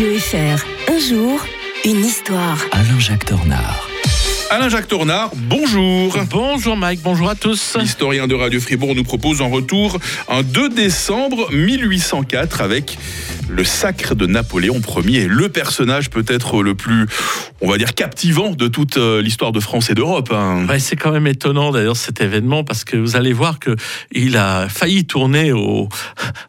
Radio FR, un jour, une histoire. Alain-Jacques Tornard. Alain-Jacques Tornard, bonjour. Bonjour Mike, bonjour à tous. L'historien de Radio Fribourg nous propose en retour un 2 décembre 1804 avec le sacre de Napoléon Ier, le personnage peut-être le plus, on va dire, captivant de toute euh, l'histoire de France et d'Europe. hein. Ouais, c'est quand même étonnant d'ailleurs cet événement parce que vous allez voir que il a failli tourner au,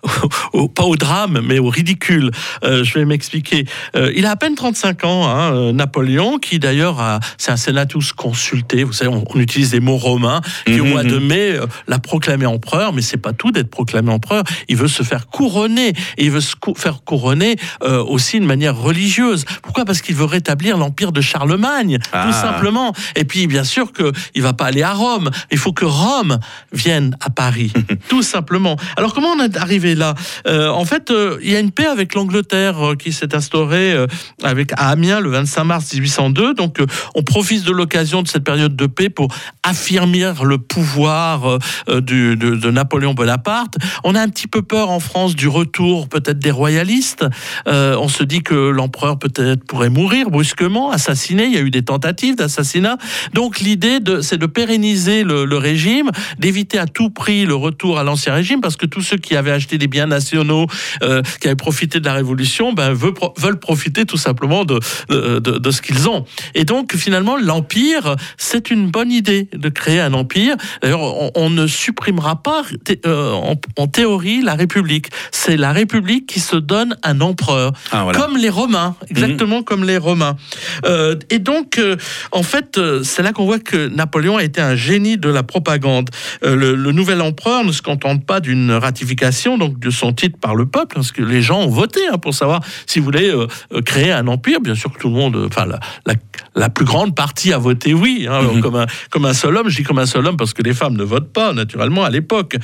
au- pas au drame mais au ridicule. Euh, je vais m'expliquer. Euh, il a à peine 35 ans, hein, Napoléon, qui d'ailleurs a- c'est un sénatus consulté. Vous savez, on, on utilise des mots romains qui au Mhm, mois de mai l'a proclamé empereur, mais c'est pas tout d'être proclamé empereur. Il veut se faire couronner et il veut se cou- faire couronner euh, aussi de manière religieuse. Pourquoi? Parce qu'il veut rétablir l'empire de Charlemagne, Ah. tout simplement. Et puis, bien sûr que il va pas aller à Rome. Il faut que Rome vienne à Paris, tout simplement. Alors, comment on est arrivé là? Euh, En fait, euh, il y a une paix avec l'Angleterre qui s'est instaurée avec à Amiens le 25 mars 1802. Donc, on profite de l'occasion de cette période de paix pour affirmer le pouvoir du- de, de Napoléon Bonaparte. On a un petit peu peur en France du retour peut-être des royalistes. Euh, on se dit que l'empereur peut-être pourrait mourir brusquement, assassiné. Il y a eu des tentatives d'assassinat. Donc l'idée, c'est de pérenniser le, régime, d'éviter à tout prix le retour à l'ancien régime, parce que tous ceux qui avaient acheté des biens nationaux, euh, qui avaient profité de la Révolution, ben, veulent, pro- veulent profiter tout simplement de, ce qu'ils ont. Et donc finalement, l'empire, c'est une bonne idée de créer un empire. D'ailleurs, on, ne supprimera pas euh, en, en théorie la République. C'est la République qui se donne un empereur, Ah, voilà. comme les Romains, exactement comme les Romains. Euh, et donc, euh, en fait, euh, c'est là qu'on voit que Napoléon a été un génie de la propagande. Euh, le, le nouvel empereur ne se contente pas d'une ratification donc de son titre par le peuple, parce que les gens ont voté hein, pour savoir s'ils voulaient euh, euh, créer un empire. Bien sûr que tout le monde, enfin la, la, la plus grande partie a voté oui, hein, Mhm. comme, un, comme un seul homme. Je dis comme un seul homme parce que les femmes ne votent pas naturellement à l'époque.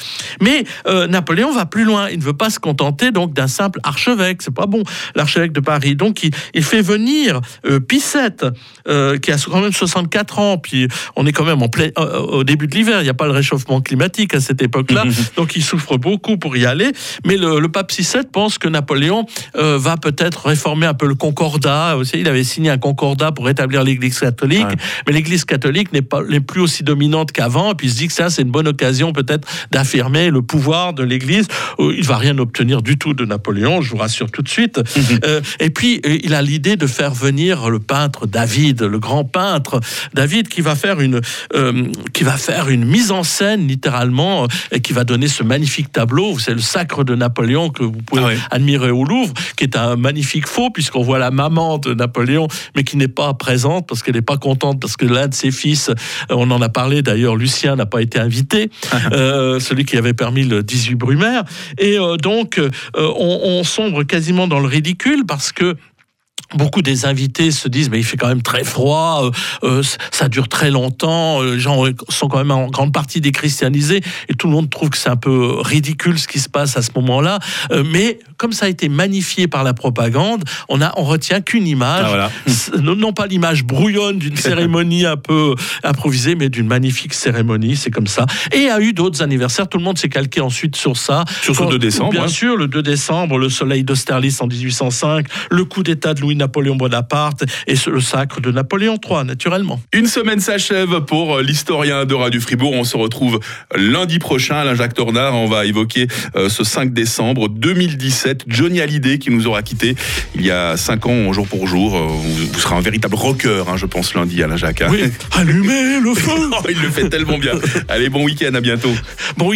Mais Napoléon va plus loin. Il ne veut pas se contenter donc d'un simple archevêque. C'est pas bon, l'archevêque de Paris. Donc il, il fait venir euh, Picette, euh, qui a quand même 64 ans. Puis on est quand même en plein, euh, au début de l'hiver. Il n'y a pas le réchauffement climatique à cette époque-là. donc il souffre beaucoup pour y aller. Mais le, le pape VI pense que Napoléon euh, va peut-être réformer un peu le concordat. Aussi, il avait signé un concordat pour rétablir l'Église catholique. Ouais. Mais l'Église catholique n'est pas n'est plus aussi dominante qu'avant. Et puis il se dit que ça, c'est une bonne occasion peut-être d'affirmer le pouvoir de l'Église. Il va rien obtenir du tout de Napoléon, je vous rassure tout de suite. Euh, et puis euh, il a l'idée de faire venir le peintre David, le grand peintre David, qui va faire une euh, qui va faire une mise en scène littéralement et qui va donner ce magnifique tableau. C'est le Sacre de Napoléon que vous pouvez Ah admirer au Louvre, qui est un magnifique faux puisqu'on voit la maman de Napoléon, mais qui n'est pas présente parce qu'elle n'est pas contente parce que l'un de ses fils, on en a parlé d'ailleurs, Lucien n'a pas été invité, euh, celui qui avait permis le 18 Brumaire, et euh, donc euh, on, on sombre quasiment dans le ridicule parce que Beaucoup des invités se disent mais il fait quand même très froid, euh, euh, ça dure très longtemps, euh, les gens sont quand même en grande partie déchristianisés et tout le monde trouve que c'est un peu ridicule ce qui se passe à ce moment-là. Euh, mais comme ça a été magnifié par la propagande, on a on retient qu'une image, Ah, voilà. Non, non pas l'image brouillonne d'une cérémonie un peu improvisée, mais d'une magnifique cérémonie, c'est comme ça. Et il y a eu d'autres anniversaires, tout le monde s'est calqué ensuite sur ça. Sur ce Quand- 2 décembre, Bien hein. sûr, le 2 décembre, le soleil d'Austerlitz en 1805, le coup d'État de Louis-Napoléon Bonaparte et le sacre de Napoléon III, naturellement. Une semaine s'achève pour l'historien de Radio Fribourg. On se retrouve lundi prochain. Alain Jacques Tornard, on va évoquer euh, ce 5 décembre 2017. Johnny Hallyday qui nous aura quitté il y a 5 ans, jour pour jour. Euh, Vous, vous serez un véritable rocker, hein, je pense, lundi, Alain Jacques. hein. Oui, allumez le feu Oh, il le fait tellement bien. Allez, bon week-end, à bientôt. Bon week